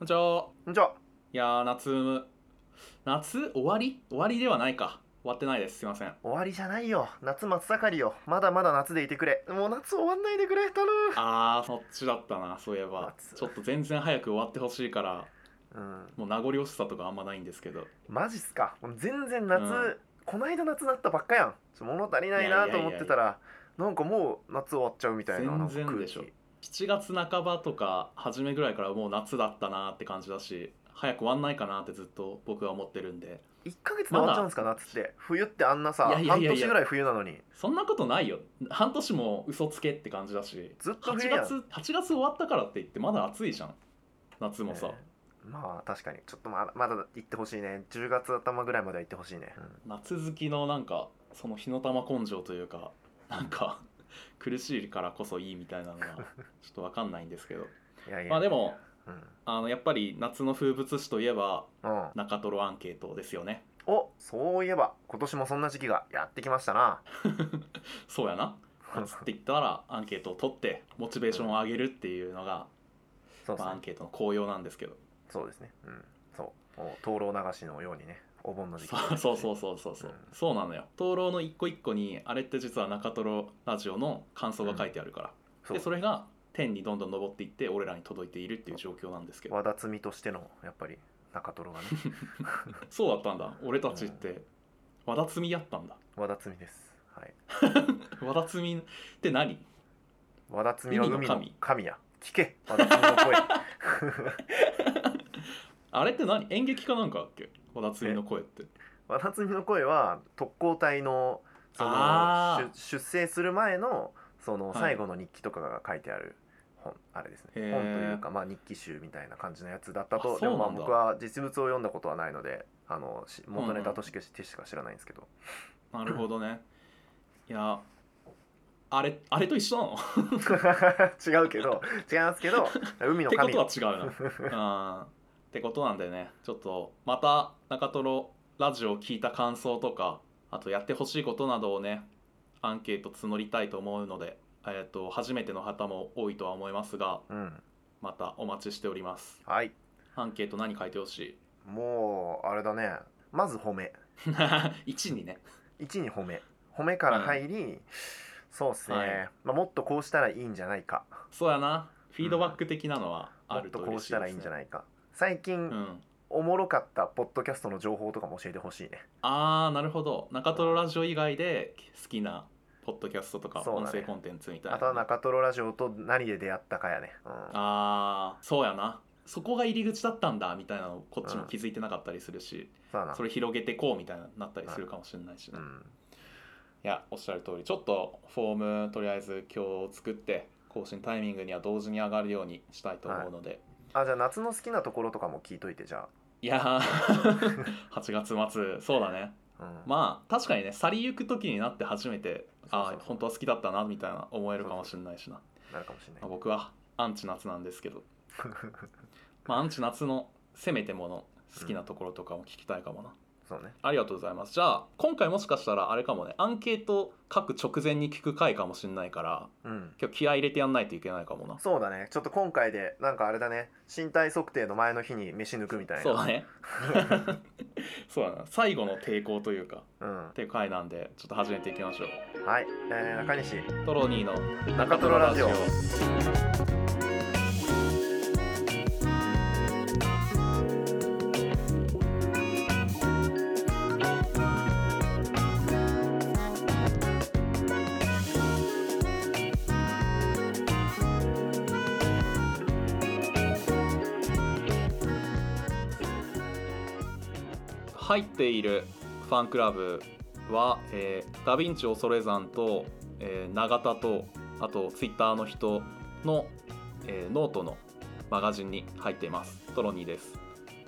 こんにちは。こんにちは。いやー、夏、夏終わり？終わりではないか。終わってないです。すいません。終わりじゃないよ。夏真っ盛りよ。まだまだ夏でいてくれ。もう夏終わんないでくれ。頼む。あー、そっちだったな、そういえば。夏ちょっと全然早く終わってほしいから、うん。もう名残惜しさとかあんまないんですけど。マジっすか？全然夏、うんこないだ夏だったばっかやん。物足りないなと思ってたら、なんかもう夏終わっちゃうみたいな。全然でしょ7月半ばとか初めぐらいからもう夏だったなって感じだし、早く終わんないかなってずっと僕は思ってるんで。1ヶ月で終わっちゃうんですか、夏って。冬ってあんなさ、いやいやいやいや半年ぐらい冬なのに。そんなことないよ。半年も嘘つけって感じだし。ずっと8冬やん。月、8月終わったからって言ってまだ暑いじゃん。夏もさ。ねまあ確かにちょっとまだまだ行ってほしいね10月頭ぐらいまでは行ってほしいね、夏好きのなんかその火の玉根性というかなんか苦しいからこそいいみたいなのは ちょっとわかんないんですけど。まあでもうん、あのやっぱり夏の風物詩といえばうん、中トロアンケートですよね。おそういえば今年もそんな時期がやってきましたな。そうやな。夏って言ったらアンケートを取ってモチベーションを上げるっていうのが、まあ、アンケートの効用なんですけど。そうですね。うんもう灯籠流しのようにねお盆の時期そうそうそうそうそうそう、うん。そうなのよ。灯籠の一個一個にあれって実は中トロラジオの感想が書いてあるから、そうでそれが天にどんどん登っていって俺らに届いているっていう状況なんですけど。和田摘みとしてのやっぱり中トロがね。そうだったんだ。俺たちって和田摘みやったんだ。和田摘みです。はい。和田摘みって何？和田摘みは海の海の神。神や。聞け。和田摘みの声 あれって何？演劇かなんかだっけ？和田摘みの声って。和田摘みの声は特攻隊のその出出征する前のそのはい。最後の日記とかが書いてある本、あれですね。本というかまあ日記集みたいな感じのやつだったあとでもまあ僕は実物を読んだことはないのであのし元ネタとしてしか知らないんですけど、なるほどね。いやあれあれと一緒なの？違うけど違いますけど海のってこ神とは違うな。あーってことなんでね。ちょっとまた中トロラジオを聞いた感想とかあとやってほしいことなどをねアンケート募りたいと思うので、えー、と初めての方も多いとは思いますがうん。またお待ちしております。はい。アンケート何書いてほしい？もうあれだね。まず褒め。1にね。1に褒め。褒めから入り、そうですね、はい。まあ、もっとこうしたらいいんじゃないか。そうやな。フィードバック的なのはあもっるととこうしたらいいんじゃないか最近、うん。おもろかったポッドキャストの情報とかも教えてほしいね。あーなるほど。中トロラジオ以外で好きなポッドキャストとかそうだね。音声コンテンツみたいな。あとは中トロラジオと何で出会ったかやね、うん。あーそうやな。そこが入り口だったんだみたいなのこっちも気づいてなかったりするし、そうだな。それ広げてこうみたいになったりするかもしれないしね、いうん。やおっしゃる通り。ちょっとフォームとりあえず今日作って更新タイミングには同時に上がるようにしたいと思うので、あじゃあ夏の好きなところとかも聞いといてじゃい、やー。8月末。そうだね。あ、うん。まあ確かにね去りゆく時になって初めてああ本当は好きだったなみたいな思えるかもしれないしな。なるかもしれない。まあ、僕はアンチ夏なんですけど、まあ、アンチ夏のせめてもの好きなところとかも聞きたいかもな、そうね。ありがとうございます。じゃあ今回もしかしたらあれかもね。アンケート書く直前に聞く回かもしれないからうん。今日気合い入れてやんないといけないかもな。そうだね。ちょっと今回でなんかあれだね。身体測定の前の日に飯抜くみたいな。そうだね。そうだな。最後の抵抗というかうん。っていう回なんでちょっと始めていきましょう。はい、えー、中西。トロニーの中トロラジオ入っているファンクラブは、えーダヴィンチ恐山と、えー永田とあとツイッターの人の、えーノートのマガジンに入っています。トロニーです。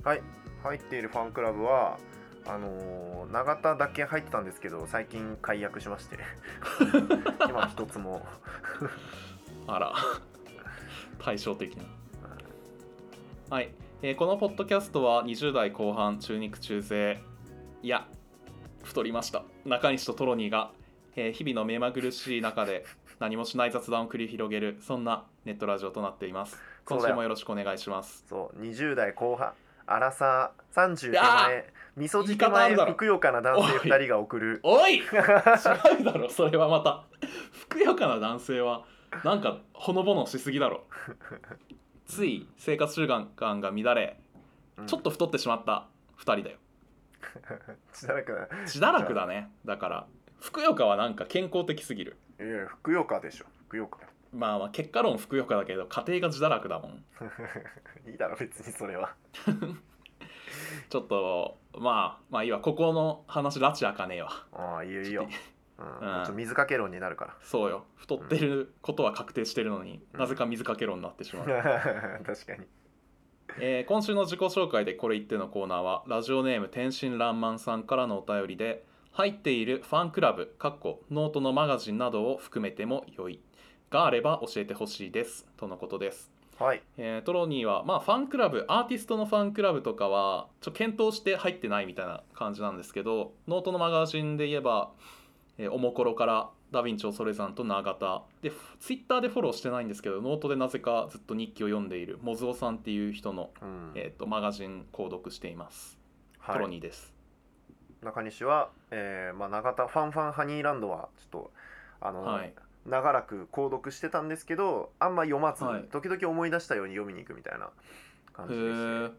はい。入っているファンクラブはあのー永田だけ入ってたんですけど最近解約しまして。今一つも。あら。対照的な。はい、えーこのポッドキャストは20代後半中肉中背いや太りました。中西とトロニーが、えー日々の目まぐるしい中で何もしない雑談を繰り広げるそんなネットラジオとなっています。今週もよろしくお願いします。そう20代後半。アラサー30手前。味噌汁前ふくよかな男性2人が送る。おい。違うだろそれはまた。ふくよかな男性はなんかほのぼのしすぎだろ つい生活習慣が乱れうん。ちょっと太ってしまった2人だよ。しばらく自堕落だね。だからふくよかはなんか健康的すぎる。いやいやふくよかでしょ。ふくよかまあまあ結果論ふくよかだけど家庭が自堕落だもん。いいだろ別にそれは。ちょっとまあまあいいわここの話拉致あかねえわ。ああいいよ。いい？よ、うん。水かけ論になるから。そうよ。太ってることは確定してるのに、うん。なぜか水かけ論になってしまう、確かに。えー今週の自己紹介でこれ言ってのコーナーはラジオネーム天真爛漫さんからのお便りで入っているファンクラブかっこノートのマガジンなどを含めても良い。があれば教えてほしいです。とのことです。はい。えートロニーはまあファンクラブアーティストのファンクラブとかはちょ検討して入ってないみたいな感じなんですけどノートのマガジンで言えば、えーおもころからダヴィンチョ・ソレザンと永田。でツイッターでフォローしてないんですけどノートでなぜかずっと日記を読んでいるモズオさんっていう人の、うん。えー、とマガジン購読しています、トロはいニーです。中西は、えーまあ、永田ファンファンハニーランドはちょっとあの、はい。長らく購読してたんですけどあんま読まず、はい。時々思い出したように読みに行くみたいな感じでしてへー。ちょ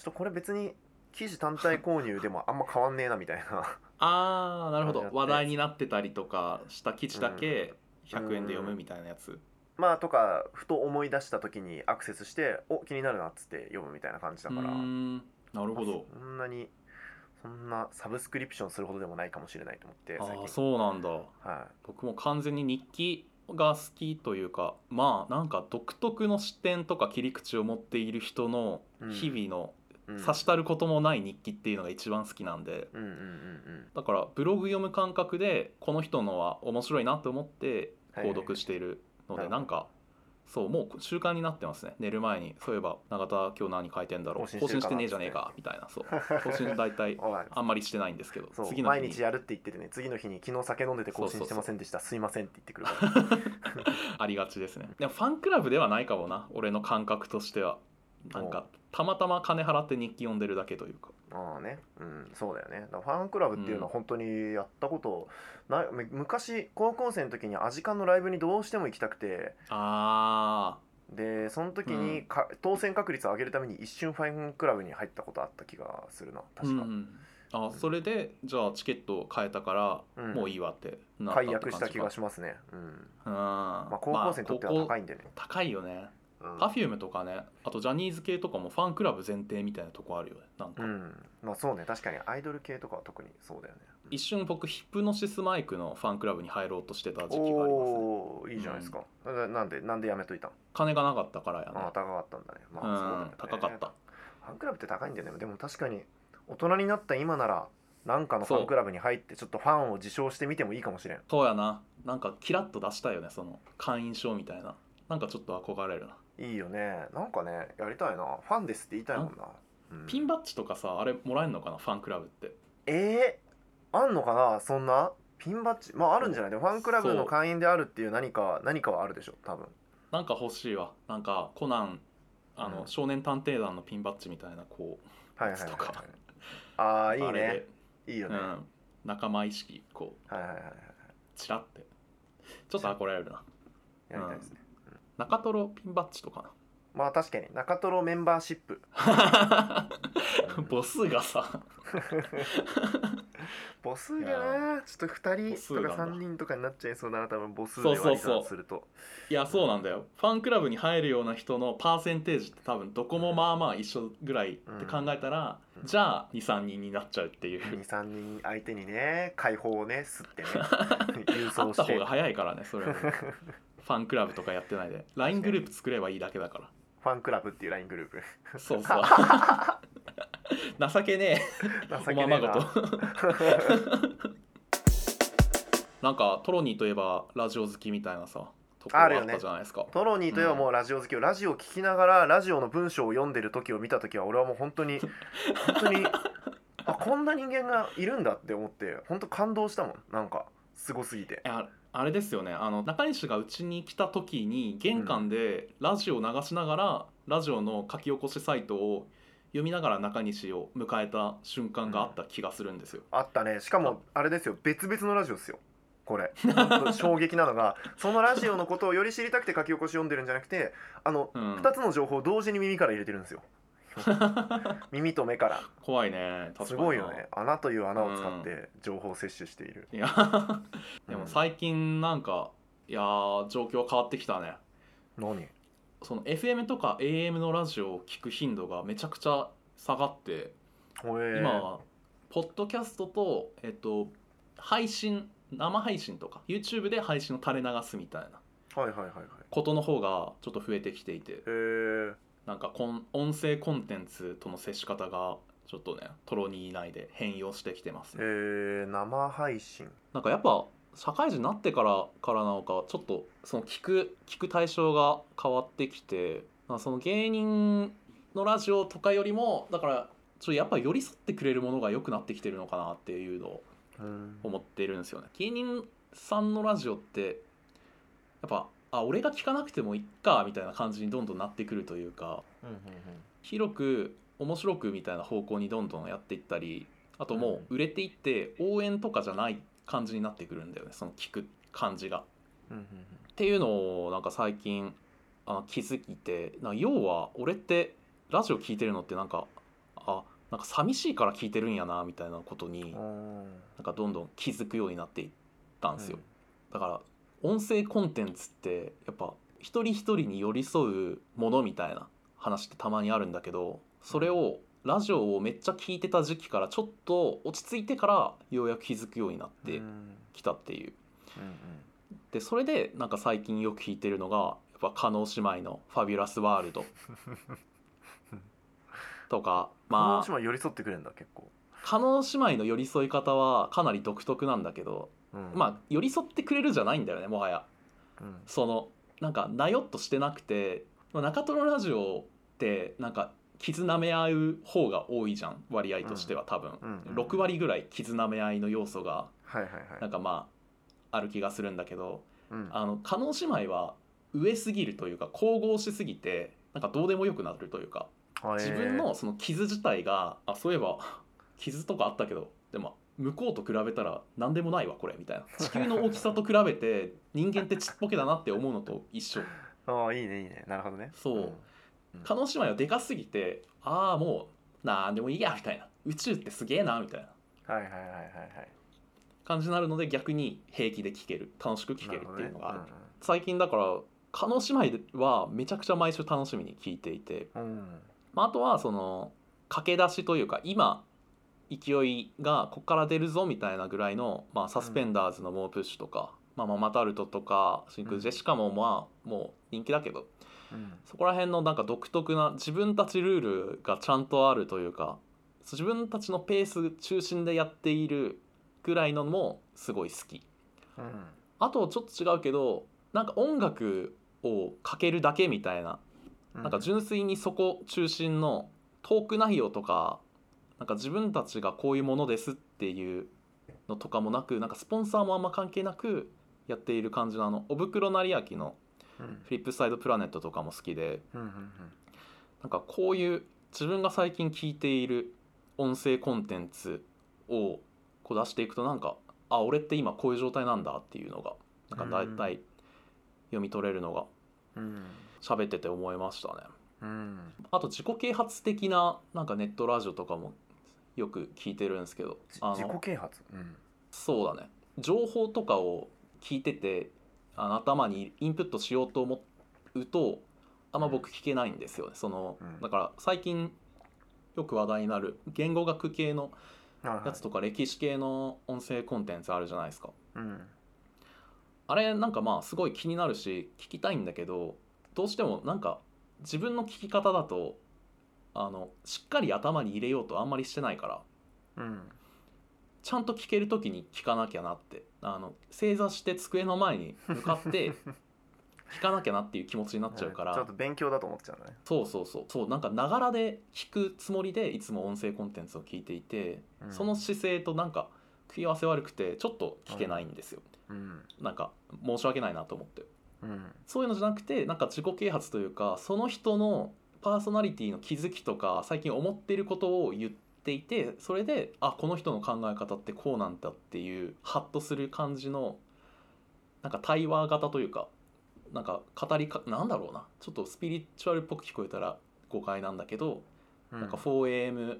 っとこれ別に記事単体購入でもあんま変わんねえなみたいなあーなるほど。話題になってたりとかした記事だけ100円で読むみたいなやつ、まあとかふと思い出した時にアクセスしてお気になるなっつって読むみたいな感じだうからなるほど。そんなにそんなサブスクリプションするほどでもないかもしれないと思って最近。ああそうなんだ。は僕も完全に日記が好きというかまあなんか独特の視点とか切り口を持っている人のうん。日々のい、うん、差したることもない日記っていうのが一番好きなんで。うんうんうんだからブログ読む感覚でこの人のは面白いなと思って購読しているのはいはい。でなんかそうもう習慣になってますね。寝る前に。そういえば永田今日何書いてんだろう。更新してねえじゃねえか。みたいな。そう。更新大体 あんまりしてないんですけど。次の日に。毎日やるって言っててね。次の日に昨日酒飲んでて更新してませんでしたすいませんって言ってくるか ありがちですね。でもファンクラブではないかもな。俺の感覚としてはなんかたまたま金払って日記読んでるだけというか。らああね。うんそうだよね。だファンクラブっていうのは本当にやったことない。む昔高校生の時にアジカンのライブにどうしても行きたくて。あでその時にか、当選確率を上げるために一瞬ファンクラブに入ったことあった気がするな。ー確か、うんあそれでじゃあチケットを変えたから、うん。もういいわってなっ解約した気がししますね。うん。ままあ高校生にとっては高い、いんでね、高いよねうん。パフュームとかねあとジャニーズ系とかもファンクラブ前提みたいなとこあるよねなんか、うん。まあそうね確かにアイドル系とかは特にそうだよね。一瞬僕ヒプノシスマイクのファンクラブに入ろうとしてた時期がありますね。おおーいいじゃないですか、ななんでなんでやめといたん？金がなかったからやね。ああ高かったんだね。まうんあそうだよね。高かった。ファンクラブって高いんだよね。でも確かに大人になった今ならなんかのファンクラブに入ってちょっとファンを自称してみてもいいかもしれん。そうやな。なんかキラッと出したいよねその会員証みたいな。なんかちょっと憧れるないいよね。なんかねやりたいな。ファンですって言いたいもんな、うん。ピンバッジとかさあれもらえるのかな？ファンクラブって。えー、あんのかな？そんな？ピンバッジ？まああるんじゃない？でもファンクラブの会員であるっていう何か何かはあるでしょ多分。なんか欲しいわ。なんかコナンあの、うん。少年探偵団のピンバッジみたいなこうはいはいはい、はい。とか、ああいいね。いいよね、はいうん、仲間意識こうはいはいはいチラって。ちょっと憧れるな。やりたいですね、中トロピンバッジとかまあ確かに中トロメンバーシップ。な ボスがさ。母数がなちょっと2人とか母数がな3人とかになっちゃいそうだな多分母数でそうそうそう。割り算すると。いやそうなんだよ。ファンクラブに入るような人のパーセンテージって多分どこもまあまあ一緒ぐらいって考えたら、うん。じゃあ23人になっちゃうっていう。23人相手にね解放をね吸ってね。郵あ送して。った方が早いからねそれはファンクラブとかやってないで。LINE グループ作ればいいだけだかファンクラブっていう LINE グループ。らそうそう。情けねえ。情けねえな。おままごと。なんかトロニーといえばラジオ好きみたいなさところあるよじゃないですか、トロニーといえばもうラジオ好きを、ラジオ聞きながらラジオの文章を読んでる時を見た時は俺はもう本当に本当にあこんな人間がいるんだって思って本当感動したもん。なんかすごすぎてあれですよね。あの中西がうちに来た時に玄関でラジオを流しながら、ラジオの書き起こしサイトを読みながら中西を迎えた瞬間があった気がするんですよ。あったね。しかもあれですよ。別々のラジオですよ。これ。衝撃なのがそのラジオのことをより知りたくて書き起こし読んでるんじゃなくてあの、うん。2つの情報を同時に耳から入れてるんですよ耳と目から。怖いね。すごいよね。穴という穴を使って情報を摂取している、いや。でも最近なんかいやー状況変わってきたね。何？その FM とか AM のラジオを聞く頻度がめちゃくちゃ下がって今はポッドキャストとえっと配信生配信とか YouTube で配信を垂れ流すみたいなはいはいはいはい。ことの方がちょっと増えてきていて。え。ー、なんかこん音声コンテンツとの接し方がちょっとねトロニー内で変容してきてますね、えー、生配信。なんかやっぱ社会人になってからからなのかちょっとその聞く聞く対象が変わってきてまあその芸人のラジオとかよりもだからちょっとやっぱ寄り添ってくれるものが良くなってきてるのかなっていうのをうん。思ってるんですよね。芸人さんのラジオってやっぱあ俺が聞かなくてもいっかみたいな感じにどんどんなってくるというかうんうん広く面白くみたいな方向にどんどんやっていったりあともう売れていって応援とかじゃない感じになってくるんだよねその聞く感じが。うんうんっていうのをなんか最近あの気づいてな要は俺ってラジオ聞いてるのってなんかあなんか寂しいから聞いてるんやなみたいなことにうんなんかどんどん気づくようになっていったんですよ。だから音声コンテンツってやっぱ一人一人に寄り添うものみたいな話ってたまにあるんだけどそれをラジオをめっちゃ聞いてた時期からちょっと落ち着いてからようやく気づくようになってうんきたっていう。うんでそれでなんか最近よく聞いてるのがやっぱ加納姉妹の「ファビュラスワールド」とかまあまあ寄り添ってくれるんだ結構、姉妹の寄り添い方はかなり独特なんだけどうん。まあ寄り添ってくれるじゃないんだよねもはや。うん。そのなんかなよっとしてなくてまあ中トロラジオってなんか傷舐め合う方が多いじゃん割合としては多分、うんうん6割ぐらい傷舐め合いの要素がなんかまあある気がするんだけどうん。あの加納姉妹は上すぎるというか神々しすぎてなんかどうでもよくなるというか。あ自分のその傷自体があそういえば 傷とかあったけどでも向こうと比べたら何でもないわこれみたいな。地球の大きさと比べて人間ってちっぽけだなって思うのと一緒。ああいいねいいね。なるほどね。そう。ん。加納姉妹はでかすぎてああもうなんでもいいやみたいな。宇宙ってすげえなみたいな。はいはいはいはいはい。感じになるので逆に平気で聴ける。楽しく聴けるっていうのがある。なる最近だから加納姉妹はめちゃくちゃ毎週楽しみに聴いていて、うん。まあ、あとはその駆け出しというか今勢いがここから出るぞみたいなぐらいの、まあ、サスペンダーズの猛プッシュとか、まあ、ママタルトとか真空ジェシカもまあもう人気だけどうん。そこら辺のなんか独特な自分たちルールがちゃんとあるというか自分たちのペース中心でやっているぐらいのもすごい好き。うん。あとちょっと違うけどなんか音楽をかけるだけみたいなうん。なんか純粋にそこ中心のトーク内容とかなんか自分たちがこういうものですっていうのとかもなくなんかスポンサーもあんま関係なくやっている感じのあのおぶくろ成明のうん。フリップサイドプラネットとかも好きでなんかこういう自分が最近聞いている音声コンテンツをこう出していくとなんかあ俺って今こういう状態なんだっていうのがなんか大体読み取れるのがうん。喋ってて思いましたね。うん。あと自己啓発的ななんかネットラジオとかもよく聞いてるんですけどあ自己の啓発？うん。そうだね。情報とかを聞いててあの頭にインプットしようと思うとあんま僕聞けないんですよね。そのうん。だから最近よく話題になる言語学系のやつとか歴史系の音声コンテンツあるじゃないですか。うん。あれなんかまあすごい気になるし聞きたいんだけどどうしてもなんか自分の聞き方だとあのしっかり頭に入れようとあんまりしてないからうん。ちゃんと聞ける時に聞かなきゃなって。あの正座して机の前に向かって 聞かなきゃなっていう気持ちになっちゃうから。ちょっと勉強だと思っちゃうね。そうそうそう。そうなんかながらで聞くつもりでいつも音声コンテンツを聞いていて、うん。その姿勢となんか食い合わせ悪くてちょっと聞けないんですよ、うん。なんか申し訳ないなと思って。うん。そういうのじゃなくてなんか自己啓発というかその人のパーソナリティの気づきとか最近思っていることを言っていてそれであこの人の考え方ってこうなんだっていうハッとする感じのなんか対話型というかなんか語りかなんだろうな。ちょっとスピリチュアルっぽく聞こえたら誤解なんだけど、うん。なんか 4AM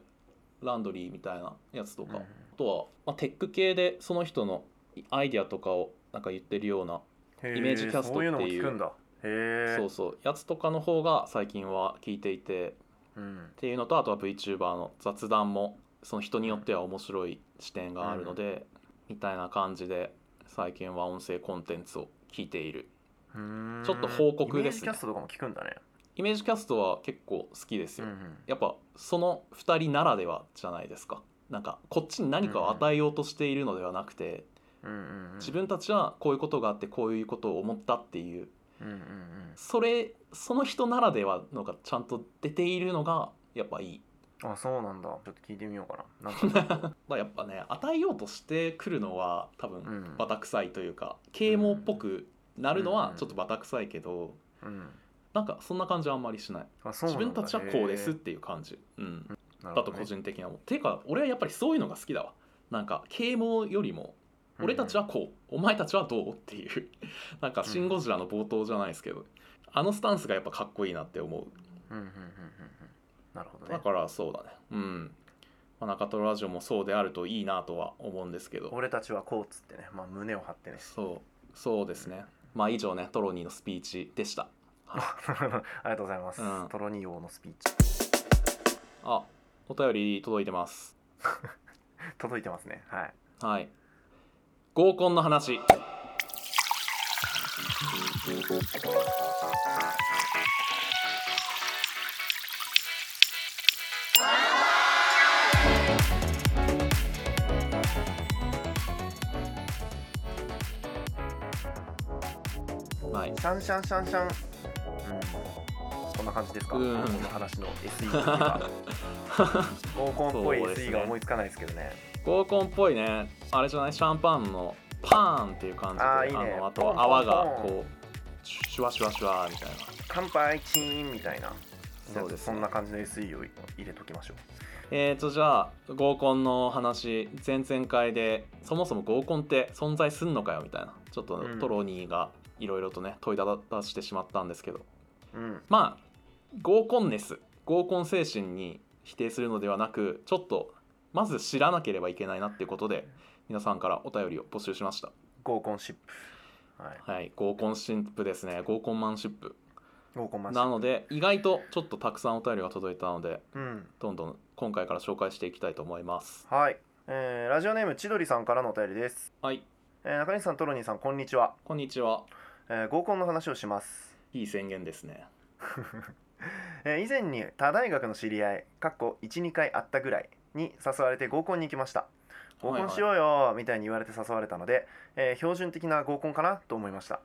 ランドリーみたいなやつとか、うん。あとは、まあ、テック系でその人のアイデアとかをなんか言ってるようなイメージキャストっていうへえそうそう。やつとかの方が最近は聞いていてうん。っていうのとあとは VTuber の雑談もその人によっては面白い視点があるので、みたいな感じで最近は音声コンテンツを聞いている。ちょっと報告ですね。イメージキャストとかも聞くんだね。イメージキャストは結構好きですよ、うんうん。やっぱその2人ならではじゃないですか。なんかこっちに何かを与えようとしているのではなくて、うんうんうん。自分たちはこういうことがあってこういうことを思ったっていううんうんうん。それその人ならではのがちゃんと出ているのがやっぱいい。あそうなんだ。ちょっと聞いてみようかな。なんか。まあやっぱね与えようとしてくるのは多分うん。バタ臭いというか啓蒙っぽくなるのうんはちょっとバタ臭いけどうん。なんかそんな感じはあんまりしない。自分たちはこうですっへていう感じ、うん、ね。だと個人的には思う。ていうか俺はやっぱりそういうのが好きだわ。なんか啓蒙よりも俺たちはこう、お前たちはどう？っていう。なんか「シン・ゴジラ」の冒頭じゃないですけど、あのスタンスがやっぱかっこいいなって思う。うんうんうんうんうん。なるほどね。だからそうだね。うん、まあ、中トロラジオもそうであるといいなとは思うんですけど。俺たちはこうっつってね、まあ、胸を張ってね。そう。そうですね。まあ以上ね。トロニーのスピーチでした。は いありがとうございます、うん。トロニー王のスピーチ。あお便り届いてます。届いてますね。はい。はい合コンの話。はいシャンシャンシャンシャン。うん。こんな感じですか、うん。この話の SE というか。合コンっぽい SE が思いつかないですけどね合コンっぽいね。あれじゃない？シャンパンのパーンっていう感じであーいいね。のあとポンポンポン。泡がこうシュワシュワシュワみたいな。乾杯チーンみたいな。そうですね。そんな感じの SE を入れときましょう。えーとじゃあ合コンの話前々回でそもそも合コンって存在すんのかよみたいな。ちょっとうん。トロニーがいろいろとね問いただしてしまったんですけど。うん。まあ合コンネス合コン精神に否定するのではなくちょっとまず知らなければいけないなっていうことで皆さんからお便りを募集しました。合コンシップ。はい。はい合コンシップですね。合コンマンシップ。合コンマンシップ。なので意外とちょっとたくさんお便りが届いたのでうん。どんどん今回から紹介していきたいと思います。はい、えーラジオネーム千鳥さんからのお便りです、はい。えー中西さんトロニーさんこんにちは、こんにちは。えー合コンの話をします。いい宣言ですね。えー以前に他大学の知り合いかっこ12回会ったぐらいに誘われて合コンに行きました。合コンしようよみたいに言われて誘われたので、えー標準的な合コンかなと思いました、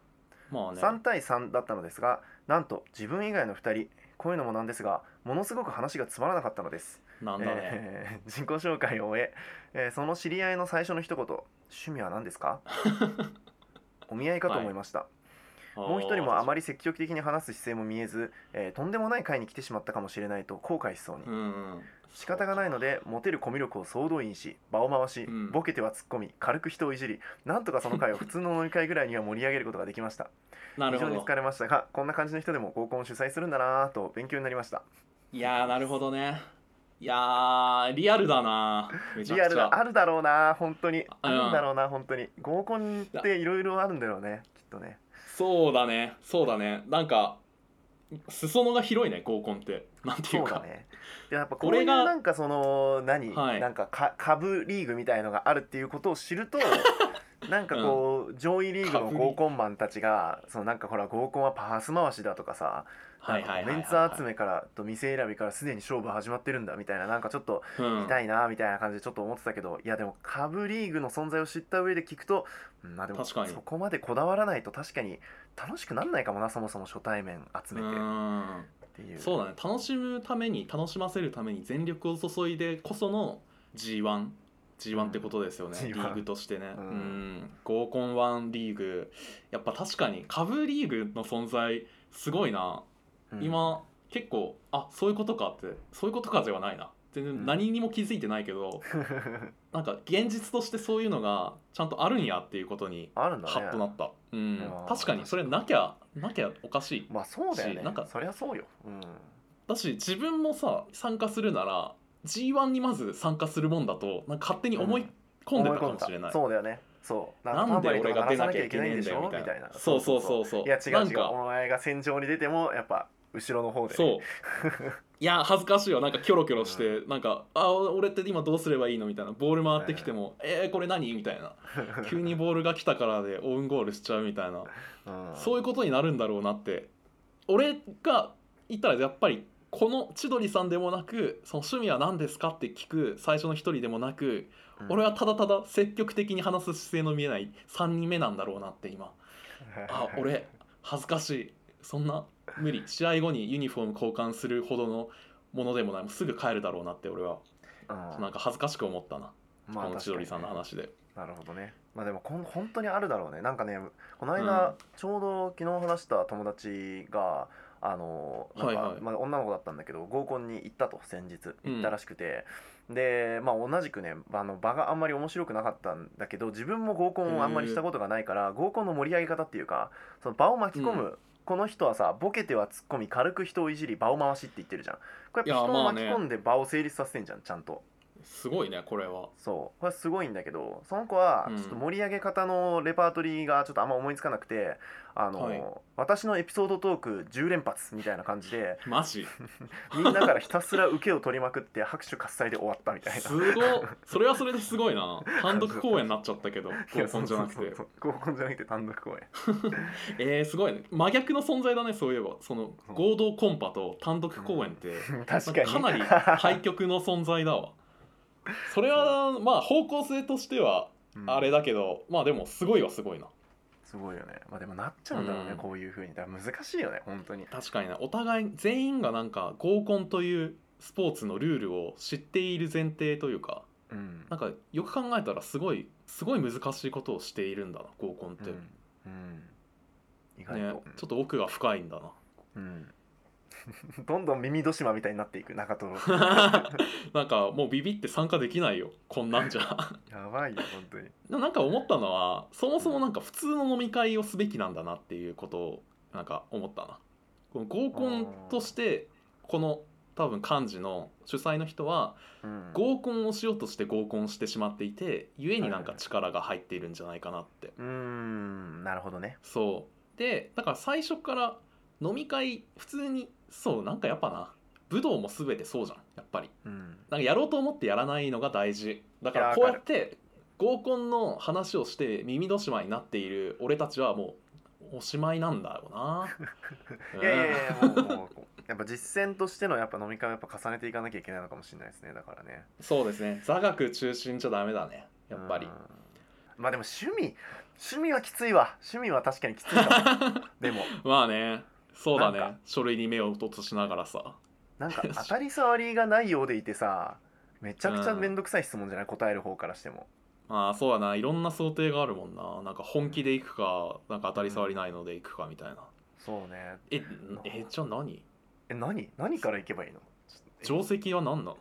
まあね。3対3だったのですがなんと自分以外の2人こういうのもなんですがものすごく話がつまらなかったのです、なんだね、えー 自己紹介を終ええーその知り合いの最初の一言「趣味は何ですか? 」お見合いかと思いました、もう一人もあまりり積極的に話す姿勢も見えず、えーとんでもない会に来てしまったかもしれないと後悔しそうに、うんうん。仕方がないのでモテるコミュ力を総動員し場を回し、うん。ボケては突っ込み軽く人をいじりなんとかその会を普通の飲み会ぐらいには盛り上げることができました。なるほど。非常に疲れましたがこんな感じの人でも合コンを主催するんだなぁと勉強になりました。いやーなるほどね。いやーリアルだなリアルだあるだろうな本当に。あうん。るんだろうな本当に。合コンっていろいろあるんだろうねきっとねそうだね。そうだね。なんか裾野が広いね合コンって。なんていううだね。でやっぱこういう俺がなんかその何、はい。なんかか株リーグみたいのがあるっていうことを知ると なんかこう、上位リーグの合コンマンたちがそのなんかほら合コンはパス回しだとかさメンツ集めからと店選びからすでに勝負始まってるんだみたいななんかちょっとうん。見たいなみたいな感じでちょっと思ってたけど、いやでも株リーグの存在を知った上で聞くと、うんまあでもそこまでこだわらないと確かに楽しくなんないかもなそもそも初対面集めて。っうん。ていう。そうだね。楽しむために楽しませるために全力を注いでこその G1 G1 ってことですよね、うん。リ G1 ーグとしてね。ううん。ん合コン1リーグ。やっぱ確かに下部リーグの存在すごいな、うん。今結構あそういうことかって。そういうことかではないな。全うん。然何にも気づいてないけど、なんか現実としてそういうのがちゃんとあるんやっていうことにハッとなねった、うん。確かにそれなきゃなきゃおかしいまあそうだよね。しなんかそりゃそうよ。うん。だし自分もさ参加するなら G1 にまず参加するもんだとなんか勝手に思い込んでたかもしれない、そうだよね。そう。なんで俺が出なきゃいけないんだよみたいな。そうそうそうそう。いや違う違う。お前が戦場に出てもやっぱ後ろの方で。ね、そう。いや恥ずかしいよなんかキョロキョロして、なんか「あ俺って今どうすればいいの?」みたいな。ボール回ってきても「えー、これ何?」みたいな。急にボールが来たからでオウンゴールしちゃうみたいな、うん、そういうことになるんだろうなって。俺が言ったらやっぱりこの千鳥さんでもなくその趣味は何ですかって聞く最初の一人でもなく、うん。俺はただただ積極的に話す姿勢の見えない3人目なんだろうなって今。あ俺恥ずかしい。そんな無理。試合後にユニフォーム交換するほどのものでもない。もうすぐ帰るだろうなって俺は。うんなんか恥ずかしく思ったな、まあこの千鳥さんの話で。なるほどね。まあでもこん本当にあるだろうね。なんかねこのうん。間、ちょうど昨日話した友達があのなんか、はいはい。まあ、女の子だったんだけど合コンに行ったと先日。行ったらしくて、でまあ同じくねあの場があんまり面白くなかったんだけど自分も合コンをあんまりしたことがないから合コンの盛り上げ方っていうかその場を巻き込む、うこの人はさボケては突っ込み軽く人をいじり場を回しって言ってるじゃん。これやっぱ人を巻き込んで場を成立させてんじゃんちゃんとすごいねこれは。そう。これすごいんだけどその子はうん。ちょっと盛り上げ方のレパートリーがちょっとあんま思いつかなくてあの、はい。私のエピソードトーク10連発みたいな感じでマジ？みんなからひたすら受けを取りまくって拍手喝采で終わったみたいな。すごっ。それはそれですごいな。単独公演になっちゃったけど合コンじゃなくて。そうそうそう合コンじゃなくて単独公演。えー、すごいね。真逆の存在だねそういえば。その合同コンパと単独公演って、確かに。かなり対極の存在だわ それはまあ方向性としてはうんあれだけど、まあでもすごいはすごいな。すごいよね。まあでもなっちゃうんだろうね、うん。こういうふうに。だから難しいよね本当に。確かにねお互い全員がなんか合コンというスポーツのルールを知っている前提というかうん。なんかよく考えたらすごいすごい難しいことをしているんだな合コンって、うん、うん、意外ねと、ちょっと奥が深いんだな。うん、どんどん耳戸島みたいになっていく中トロ なんかもうビビって参加できないよ。こんなんじゃ。やばいよ本当に。なんか思ったのはそもそもなんか普通の飲み会をすべきなんだなっていうことをなんか思ったな。この合コンとしてこの多分幹事の主催の人はうん。合コンをしようとして合コンしてしまっていて故になんか力が入っているんじゃないかなって。うーん。なるほどね。そう。でだから最初から飲み会普通にそうなんかやっぱな武道も全てそうじゃんやっぱり。うん。なんかやろうと思ってやらないのが大事。だかいやらこうやって合コンの話をして耳戸島になっている俺たちはもうおしまいなんだろうな。いやいやいやもうもうやっぱ実践としてのやっぱ飲み会をやっぱ重ねていかなきゃいけないのかもしれないですねだからね。そうですね。座学中心じゃダメだねやっぱり。うん。まあでも趣味趣味はきついわ。趣味は確かにきついかも。でも。まあねそうだなんか。ね書類に目を落としながらさ。なんか 当たり障りがないようでいてさめちゃくちゃ面倒くさい質問じゃない？答える方からしても。まあそうだな。いろんな想定があるもんな。なんか本気で行くかなんか当たり障りないので行くかみたいな。そうね。ええじゃあ何？え何？何からいけばいいの？定石は何なの？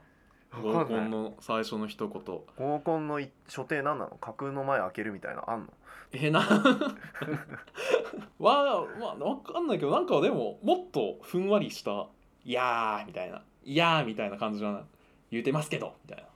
合コンの最初の一言。合コンのい所定何なの？架空の前開けるみたいなのあんの？えな わまあわかんないけどなんかでももっとふんわりした「いやー」みたいな「いやー」みたいな感じじゃない？言うてますけどみたいな。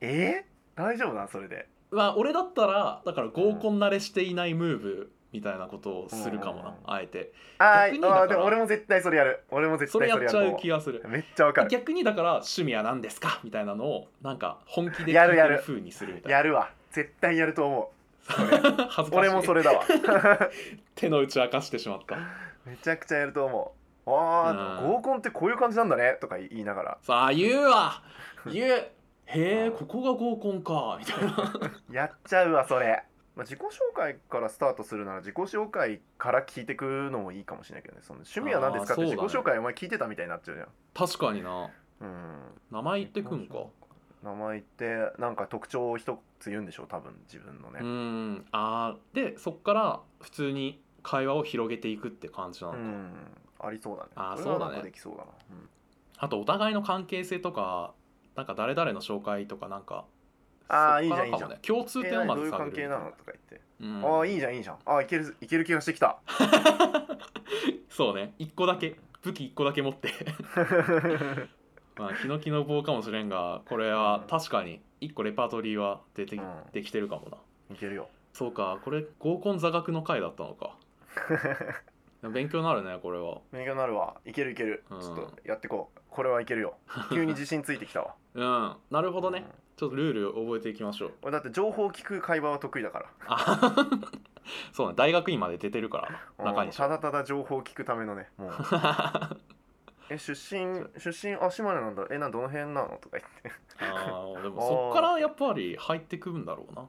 えー、大丈夫なそれで？まあ俺だったらだから合コン慣れしていないムーブみたいなことをするかもな、うん。あえて。あ逆にだからでも俺も絶対それやる。俺も絶それ対それやる。やっちゃう気がする。めっちゃわかる。逆にだから趣味は何ですかみたいなのをなんか本気でやるやる。聞いてる風にするみたいな。やるわ。絶対やると思恥ずかしい。俺もそれだわ。手の内明かしてしまった。めちゃくちゃやると思う。あーうん。合コンってこういう感じなんだねとか言いながら。さあ言うわ。言う。へえここが合コンか。みたいな。やっちゃうわそれ、まあ、自己紹介からスタートするなら自己紹介から聞いてくのもいいかもしれないけどね。その趣味は何ですかって自己紹介お前聞いてたみたいになっちゃうじゃん。確かにな。うん。名前言ってくんか。名前言ってなんか特徴を一つ言うんでしょう多分自分のうねん。あーでそっから普通に会話を広げていくって感じなのか、うん。ありそうだね。あーそうだね。なんかできそうだな。あとお互いの関係性とかなんか誰々の紹介とかなんかあーそっからいいじゃんいいじゃん。共通点をま何どういうず探る関係なのとか言って、うん。ああいいじゃんいいじゃん。ああいけるいける気がしてきた。そうね。一個だけ。武器一個だけ持って。まあヒノキの棒かもしれんがこれは確かに一個レパートリーは出て、うん。できてるかもな。いけるよ。そうかこれ合コン座学の回だったのか。勉強になるねこれは。勉強になるわ。いけるいける、うんちょっとやってこう。これはいけるよ。急に自信ついてきたわ。うん。なるほどね、うんちょっとルールを覚えていきましょう。俺だって情報を聞く会話は得意だから。あそうね。大学院まで出てるからな中うん。西ただただ情報を聞くためのねもう。え出身出身あ島根なんだえなんどの辺なの？とか言って。あーでも そっからやっぱり入ってくるんだろうな。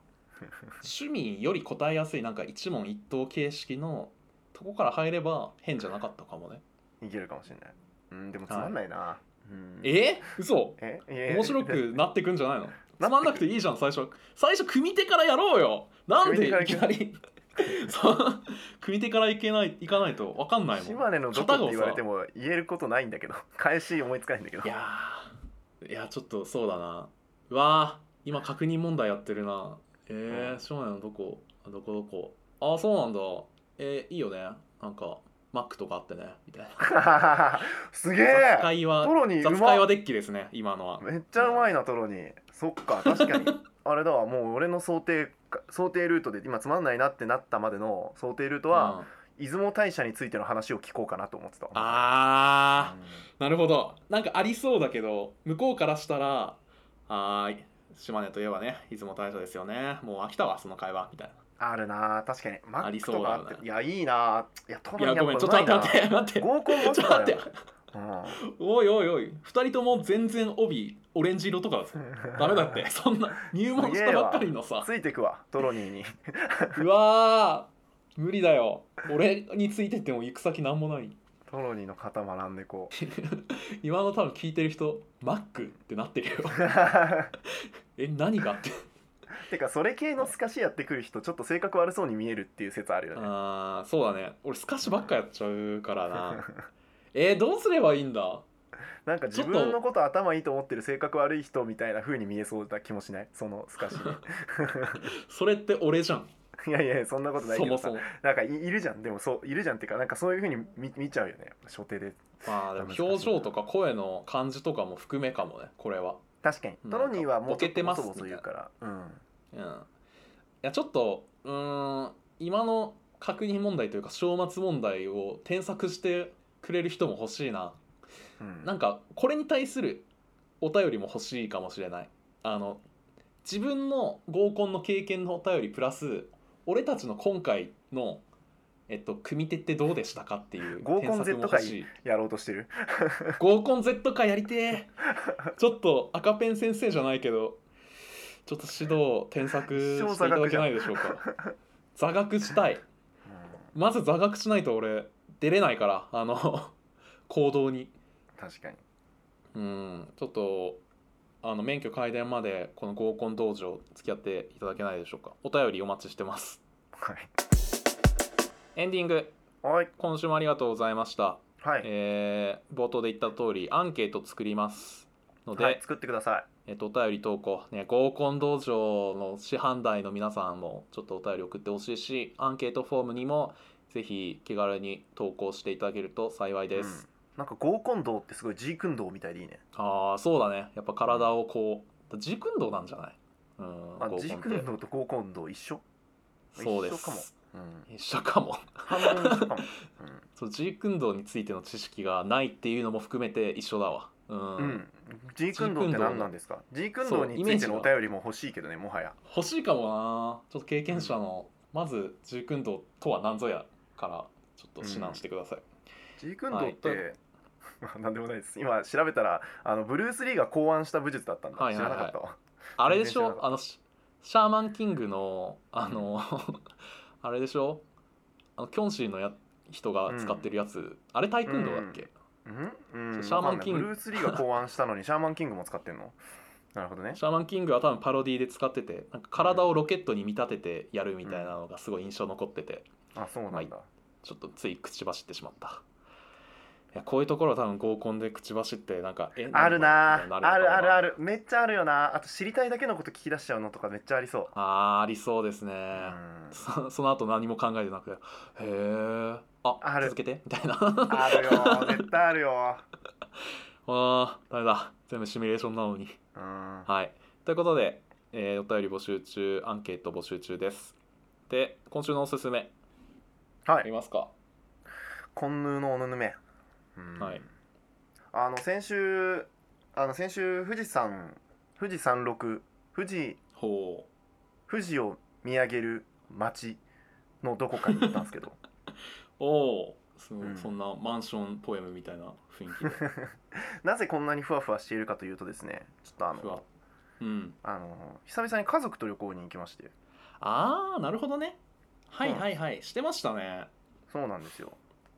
趣味より答えやすいなんか一問一答形式のとこから入れば変じゃなかったかもね。いけるかもしれない。うんでもつまんないな、うん。え？嘘。え？え面白くなってくんじゃないの？なつまんなくていいじゃん最初。最初組み手からやろうよ。なんでいきなり。組み手からいけないいかないと分かんないもん。島根のどこって言われてもも言えることないんだけど。返し思いつかないんだけど。いやー。いやちょっとそうだな。うわー。今確認問題やってるな。えー、うん。島根のどこ？あどこどこ？ああそうなんだ。えー、いいよね。なんかマックとかあってね。みたいな。すげ雑え会はトロニーうま雑会はデッキですね今のは。めっちゃうまいなトロニーそっか確かに。あれだわもう俺の想定か想定ルートで今つまんないなってなったまでの想定ルートは、うん。出雲大社についての話を聞こうかなと思ってた。わあー。なるほど。なんかありそうだけど向こうからしたら「はーい。島根といえばね出雲大社ですよね。もう飽きたわその会話」みたいあるな確かに。マありックとかあそうだよねっていやいいな。いやトないやごめんちょっとや待って待って。合コンもちょっと待って。うんおいおいおい。2人とも全然帯オレンジ色とかダメだって。そんな入門したばっかりのさ。ついてくわトロニーに。うわー。無理だよ。俺についてっても行く先なんもない。トロニーの型学んでこう。今の多分聞いてる人マックってなってるよ。え何がって。てかそれ系の透かしやってくる人ちょっと性格悪そうに見えるっていう説あるよね。あーそうだね。俺スカッシュばっかやっちゃうからなえー、どうすればいいんだ？なんか自分のこと頭いいと思ってる性格悪い人みたいな風に見えそうな気もしない？その透かし それって俺じゃん。でいやいやそんなことないけどさ。そもそも。なんかいいるじゃん。でもそういるじゃんっていうかなんかそういう風に見見ちゃうよね。初手で。まあでも表情とか声の感じとかも含めかもねこれは。確かに。トロニーはもうちょっボケてますとボソボソ言うからうん。うん。いやちょっとうーん今の確認問題というか章末問題を添削してくれる人も欲しいな。うん。なんかこれに対するお便りも欲しいかもしれない。あの自分の合コンの経験のお便りプラス俺たちの今回のえっと組み手ってどうでしたかっていう 合コン添削も欲しい。やろうとしてる？合コン Z 会やりてえ。ちょっと赤ペン先生じゃないけどちょっと指導添削していただけないでしょうか。座学したい。まず座学しないと俺出れないからあの 行動に。確かに。うん。ちょっとあの免許改伝までこの合コン道場付き合っていただけないでしょうか。お便りお待ちしてます。はい。エンディング。はい。今週もありがとうございました、はい、えー冒頭で言った通りアンケート作りますので、はい、作ってくださえっと、お便り投稿、ね、合コン道場の師範代の皆さんもちょっとお便り送ってほしいしアンケートフォームにもぜひ気軽に投稿していただけると幸いい、うん。です、、なんか合コン道ってすごい G 君道みたいでいいね。ああそうだね。やっぱ体をこう自訓道なんじゃない？うんあ合コン G って。君道と合コン道一緒？そうで一緒かも。すうん。一緒かも。半分一緒かも、そう自訓道についての知識がないっていうのも含めて一緒だわ。うん、うん。うん、G 君道って何なんですか？G 君道についてのお便りも欲しいけどねもはや欲しいかもなちょっと経験者の、まず自訓道。とは何ぞやからちょっと指南してください、G 君道って、はい。なんでもないです。今調べたらあのブルース・リーが考案した武術だったんだ、はいはいはい。知らなかったわ。あれでしょ？あのシシャーマンキングのあの、あれでしょ？あのキョンシーのや人が使ってるやつ、あれタイクンドーだっけ、うん、うん、シャーマンキング。ブルース・リーが考案したのにシャーマンキングも使ってんの？なるほどね。シャーマンキングは多分パロディで使っててなんか体をロケットに見立ててやるみたいなのがすごい印象残ってて。あそうなんだ、ちょっとつい口走ってしまった。いやこういうところは多分合コンで口走ってなんかえあるな。何あるあるある。るめっちゃあるよな。あと知りたいだけのこと聞き出しちゃうのとかめっちゃありそう。あーありそうですね、うん。そその後何も考えてなくてへえあある。続けて？みたいな。あるよ。絶対あるよ。あーダメだ。全部シミュレーションなのに。うん。はい。ということで、えーお便り募集中アンケート募集中です。で今週のおすすめありはいますか？コンヌーのおぬぬめ、うん。はい。あの先週あの先週富士山富士山麓富士ほ富士を見上げる町のどこかに行ったんですけど。う おおそ,、うん。そんなマンションポエムみたいな雰囲気で。なぜこんなにふわふわしているかというとですねちょっとあふわ。のうん。あの久々に家族と旅行に行きまして。ああなるほどねはいうんはいはい。してましたね。そうなんですよ。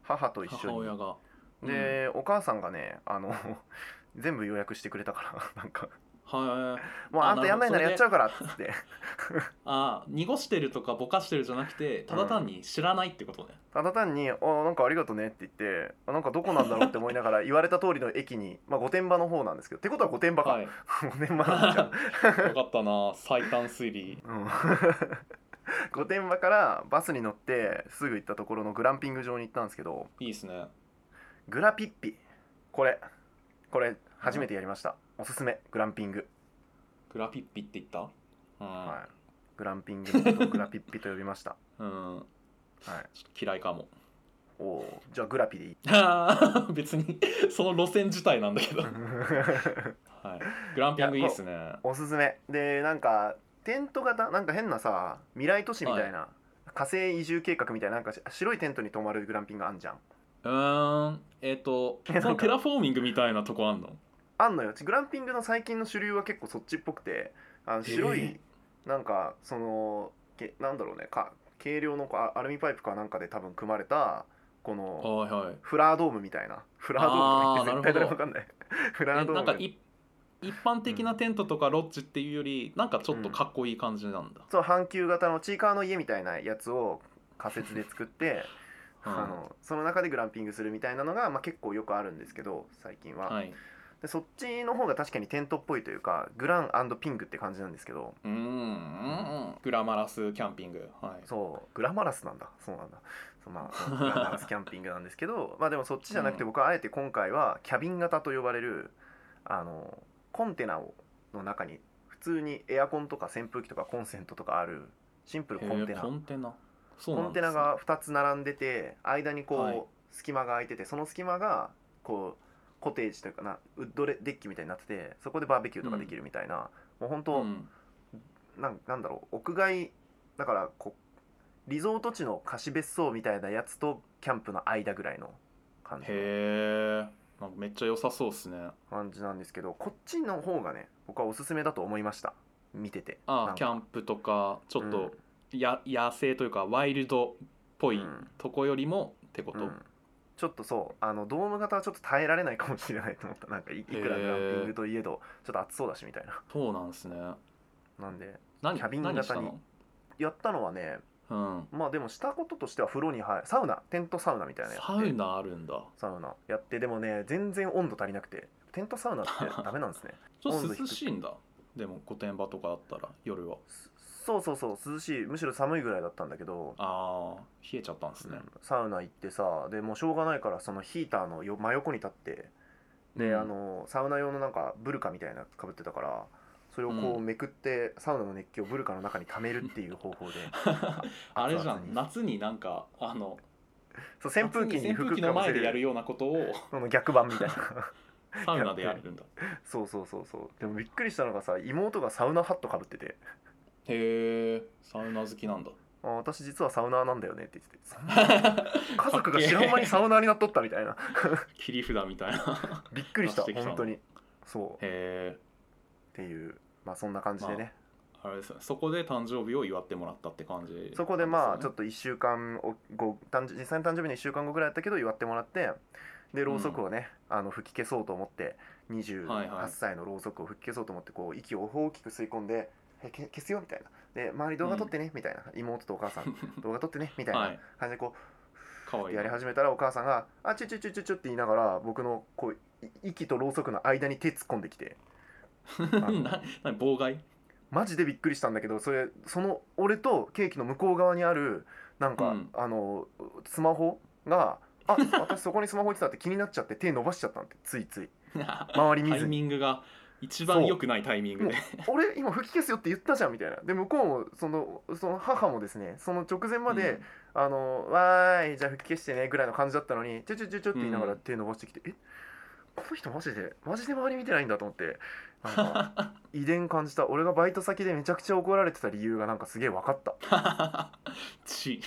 母と一緒に。母親が。で、お母さんがねあの 全部予約してくれたから なんか。はいもうあんたやんないならやっちゃうからっつって。あー濁してるとかぼかしてるじゃなくてただ単に知らないってことね、ただ単に「あなんかありがとね」って言ってあなんかどこなんだろうって思いながら言われた通りの駅に、まあ、御殿場の方なんですけどってことは御殿場か、はい。御殿場なんじゃん、よかったな。最短推理。うん、御殿場からバスに乗ってすぐ行ったところのグランピング場に行ったんですけどいいっすね。グラピッピ。これ。これ初めてやりました。おすすめ。グランピング、グラピッピって言った？うん、はい、グランピングのことをグラピッピと呼びました、うん、はい、ちょっと嫌いかも。おおー。じゃあグラピでいい。別にその路線自体なんだけど、はい、グランピングいいっすね。おすすめ。でなんかテント型なんか変なさ未来都市みたいな、火星移住計画みたいななんか白いテントに泊まるグランピングあんじゃん。うーんえっ、とえなんかそのテラフォーミングみたいなとこあんの？あんのよ。グランピングの最近の主流は結構そっちっぽくてあの白い、えなんかそのけなんだろうねか軽量のアルミパイプかなんかで多分組まれたこのフラードームみたいな。フラードームとか言って絶対誰もわかんない。フラえードーム。なんかい一般的なテントとかロッジっていうよりなんかちょっとかっこいい感じなんだ、そう阪急型のちいかわの家みたいなやつを仮設で作ってうん。あのその中でグランピングするみたいなのが、まあ、結構よくあるんですけど最近は、はい。でそっちの方が確かにテントっぽいというかグランピングって感じなんですけど。うーんうんうん。グラマラスキャンピング。はい。そう。グラマラスなんだ。そうなんだ。まあグラマラスキャンピングなんですけど。まあでもそっちじゃなくてうん。僕はあえて今回はキャビン型と呼ばれるあのコンテナをの中に普通にエアコンとか扇風機とかコンセントとかあるシンプルコンテへナ。ーコンテナ。そうコンテナが2つ並んでて間にこう、はい。隙間が空いててその隙間がこうコテージというかなウッドレデッキみたいになっててそこでバーベキューとかできるみたいな、もう本当、うん。なんなんだろう屋外だからこうリゾート地の貸別荘みたいなやつとキャンプの間ぐらいの感じの。へえめっちゃ良さそうっすね。感じなんですけどこっちの方がね僕はおすすめだと思いました。見てて。ああキャンプとかちょっとや、野生というかワイルドっぽいうん。とこよりもってこと、うん。ちょっとそう。あのドーム型はちょっと耐えられないかもしれないと思った。なんかいいくらグランピングといえどちょっと暑そうだしみたいな。そうなんですね。なんで何キャビン型に。やったのはねうん。まあでもしたこととしては風呂に入る。サウナ。テントサウナみたいなやつサウナあるんだ。サウナ。やってでもね全然温度足りなくて。テントサウナって ダメなんですね。ちょっと涼しいんだ。でも御殿場とかだったら夜は。そうそうそう。涼しい。むしろ寒いぐらいだったんだけど、ああ冷えちゃったんですね、うん。サウナ行ってさでもうしょうがないからそのヒーターのよ真横に立って。で、うん。あのサウナ用のなんかブルカみたいなかぶってたからそれをこううんめくって、サウナの熱気をブルカの中に溜めるっていう方法で。あれじゃん。夏になんかあのそう扇風機に夏扇風服機の前でやるよようなことを。その逆版みたいな。サウナでやるんだ。そうそうそうそう。でもびっくりしたのがさ妹がサウナハットかぶってて。へえサウナ好きなんだ。あ私実はサウナーなんだよねって言ってて。家族が知らん間にサウナーになっとったみたいな。切り札みたいな。びっくりした本当に。そう。っへえ。ていうまあそんな感じでね、あれですね。そこで誕生日を祝ってもらったって感じ、そこでまあちょっとと1週間後誕生実際の誕生日の1週間後ぐらいだったけど祝ってもらってでろうそくをね、あの吹き消そうと思ってはいはい28歳のろうそくを吹き消そうと思ってこう息を大きく吸い込んで「えけ消すよ」みたいな。で周り動画撮ってね、みたいな。妹とお母さん。動画撮ってねみたいはない。感じでこかわいやり始めたらお母さんが「あちょちょちょちょちょ」って言いながら僕のこうい息とろうそくの間に手突っ込んできての なな妨害？マジでびっくりしたんだけどそれその俺とケーキの向こう側にあるなんか、うん。あのスマホが「あ 私そこにスマホ置いてた」って気になっちゃって手伸ばしちゃったんってついつい。周り見タイずにミングが一番良くないタイミングで「俺今吹き消すよって言ったじゃん」みたいな。で向こうもそのその母もですねその直前まで、あの「わーいじゃあ吹き消してね」ぐらいの感じだったのに「ちょちょちょちょ」って言いながらうん手伸ばしてきて「え？この人マジでマジで周り見てないんだ」と思ってなんか 遺伝感じた。俺がバイト先でめちゃくちゃ怒られてた理由がなんかすげえ分かった。ち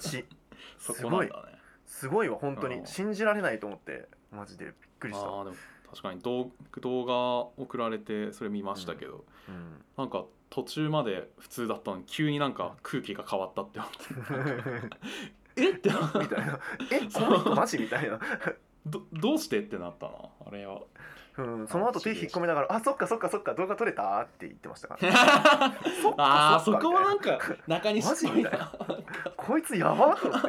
ち そこなんだね。すごい。わ本当うん。に信じられないと思ってマジでびっくりした、あーでも確かに動動画送られてそれ見ましたけど、うん、なんか途中まで普通だったのに急になんか空気が変わったって思って。えっ？て。なみたいな「えこの人マジ?」みたいな、どどうして？ってなったなあれはうん、その後手引っ込めながら「あそっかそっかそっか動画撮れた?」って言ってましたから。そっかああそそっかこもな。んか中西マジみたいな。こいつやばと思って。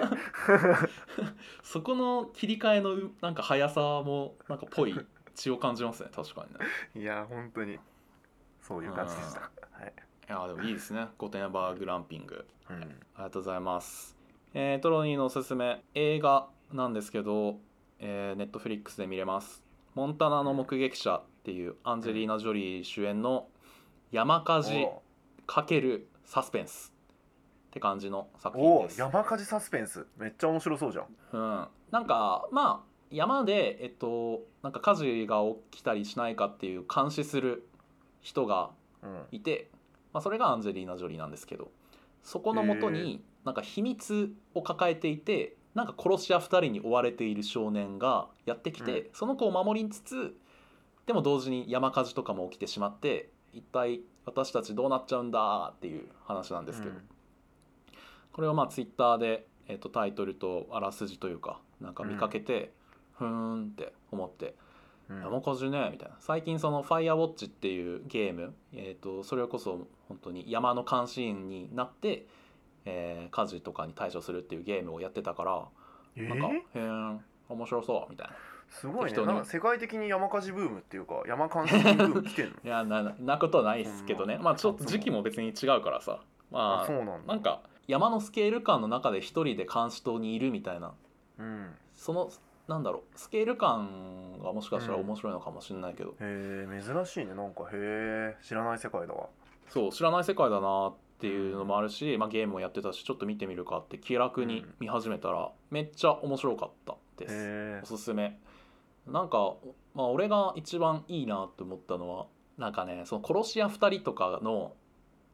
そこの切り替えのうなんか速さもなんかぽい血を感じますね確かにね。いや本当に。そういう感じでした。はい、いやでもいいですね。御殿場グランピング。うん、ありがとうございます。えートロニーのおすすめ映画なんですけど、えー、ネットフリックスで見れます。モンタナの目撃者っていうアンジェリーナ・ジョリー主演の山火事お×サスペンスって感じの作お品です。山火事サスペンス。めっちゃ面白そうじゃん。うん、なんかまあ山で、えっと、なんか火事が起きたりしないかっていう監視する人がうん。いて、まあ、それがアンジェリーナ・ジョリーなんですけどそこのもとになんか秘密を抱えていてなんか殺し屋2人に追われている少年がやってきて、うその子を守りつつでも同時に山火事とかも起きてしまって一体私たちどうなっちゃうんだっていう話なんですけど、これをまあツイッターで、えっとタイトルとあらすじというかなんか見かけて、ふーんって思ってうん。山火事ねみたいな。最近その「ファイアウォッチっていうゲーム、えー、とそれこそ本当に山の監視員になって、えー火事とかに対処するっていうゲームをやってたからえなんかー、「へーん面白そう」みたいな。すごいね。なんか世界的に山火事ブームっていうか山監視ブーム来てんの？いやななことはないですけどね。まあちょっと時期も別に違うからさ。まああそうなんだ。なんか山のスケール感の中で一人で監視塔にいるみたいな。うん。そのなんだろう。スケール感がもしかしたら面白いのかもしれないけど、へえ珍しいね。なんかへえ知らない世界だわ。そう知らない世界だなっていうのもあるし、まあ、ゲームもやってたしちょっと見てみるかって気楽に見始めたらめっちゃ面白かったです、へおすすめ。なんか、まあ、俺が一番いいなって思ったのはなんかねその殺し屋2人とかの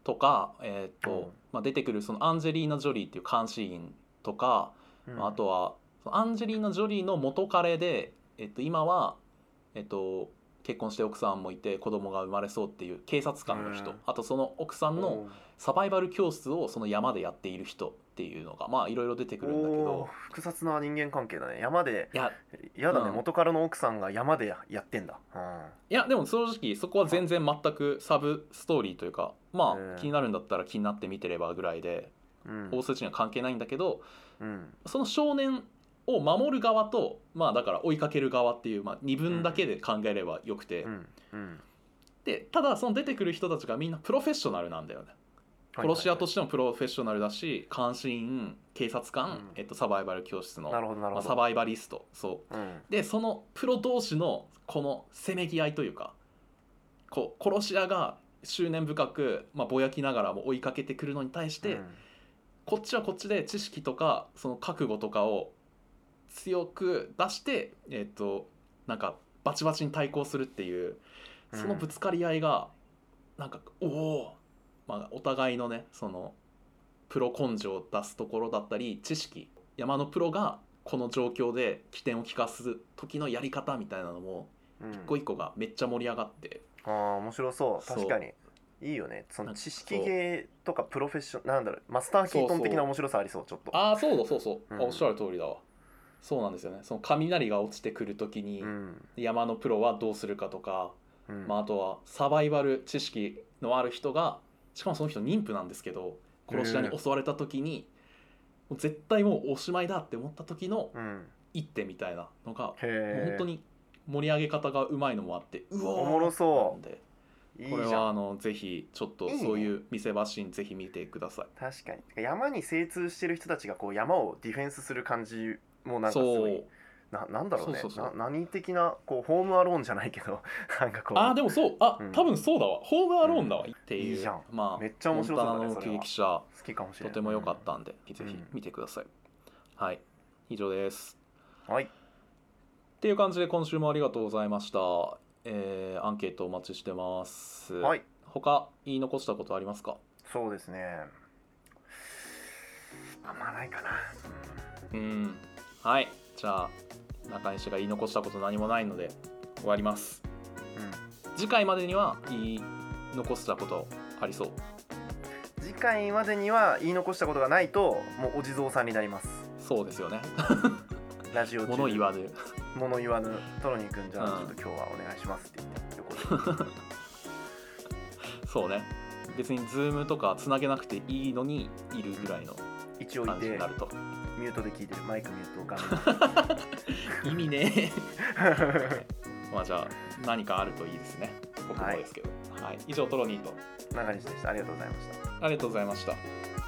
とか、えーとうん。まあ、出てくるそのアンジェリーナ・ジョリーっていう監視員とか、え、まああとはそのアンジェリーナ・ジョリーの元彼で、えっと、今は、えっと、結婚して奥さんもいて子供が生まれそうっていう警察官の人、うん。あとその奥さんのおサバイバル教室をその山でやっている人っていうのがまあいろいろ出てくるんだけど。複雑な人間関係だね。山でいややだね、うん。元からの奥さんが山でややってんだ、うん。いやでも正直そこは全然全くサブストーリーというかまあ気になるんだったら気になって見てればぐらいでうん。大筋には関係ないんだけどうん。その少年を守る側とまあだから追いかける側っていう、まあ、二分だけで考えればよくて、うんうん。でただその出てくる人たちがみんなプロフェッショナルなんだよね。殺し屋としてもプロフェッショナルだし監視員警察官、うん。えっと、サバイバル教室の、まあ、サバイバリストそう。うん。でそのプロ同士のこのせめぎ合いというかこう殺し屋が執念深く、まあ、ぼやきながらも追いかけてくるのに対して、うん。こっちはこっちで知識とかその覚悟とかを強く出してえっ、となんかバチバチに対抗するっていうそのぶつかり合いがなんかおお、まあ、お互いのねそのプロ根性を出すところだったり知識山のプロがこの状況で起点を利かす時のやり方みたいなのもうん。一個一個がめっちゃ盛り上がって、ああ面白そう。確かに。いいよね。その知識芸とかプロフェッショナルなんだろう。マスターキートン的な面白さありそうちょっと。ああそうだそうそう、うん。あおっしゃる通りだわそうなんですよね。その雷が落ちてくる時にうん。山のプロはどうするかとか、うん。まあ、あとはサバイバル知識のある人がしかもその人妊婦なんですけど殺し屋に襲われた時に、もう絶対もうおしまいだって思った時のうん。一手みたいなのが、もうへえ本当に盛り上げ方がうまいのもあってうおーおもろそう。これはあのぜひちょっとそういう見せ場シーンぜひ見てください。確かに。山に精通してる人たちがこう山をディフェンスする感じもなんかすごいななんだろうね。そうそうそう。な何的なこうホームアローンじゃないけど なんかこう。あーでもそう。あ、うん。多分そうだわ。ホームアローンだわ、っていういいじゃん。まあめっちゃ面白そうだねモンタナのそれは。目撃者。好きかもしれない。とても良かったんで、ぜひうん見てください。はい。以上です。はい。っていう感じで今週もありがとうございました。えーアンケートお待ちしてます。はい。他言い残したことありますか？そうですね。あんまないかな。うんはい。じゃあ中西が言い残したこと何もないので終わります。うん。次回までには言い残したことありそう。次回までには言い残したことがないともうお地蔵さんになります。そうですよね。ラジオ中。物言わぬ。物言わぬトロニー君じゃあうん。ちょっと今日はお願いしますって言って横でそうね。別にズームとかつなげなくていいのにいるぐらいの一応いて。感じになるとミュートで聞いてるマイクミュート画面 意味ね まあじゃあ何かあるといいですね。僕もですけど、はい。以上トロニーと。中西でした。ありがとうございました。ありがとうございました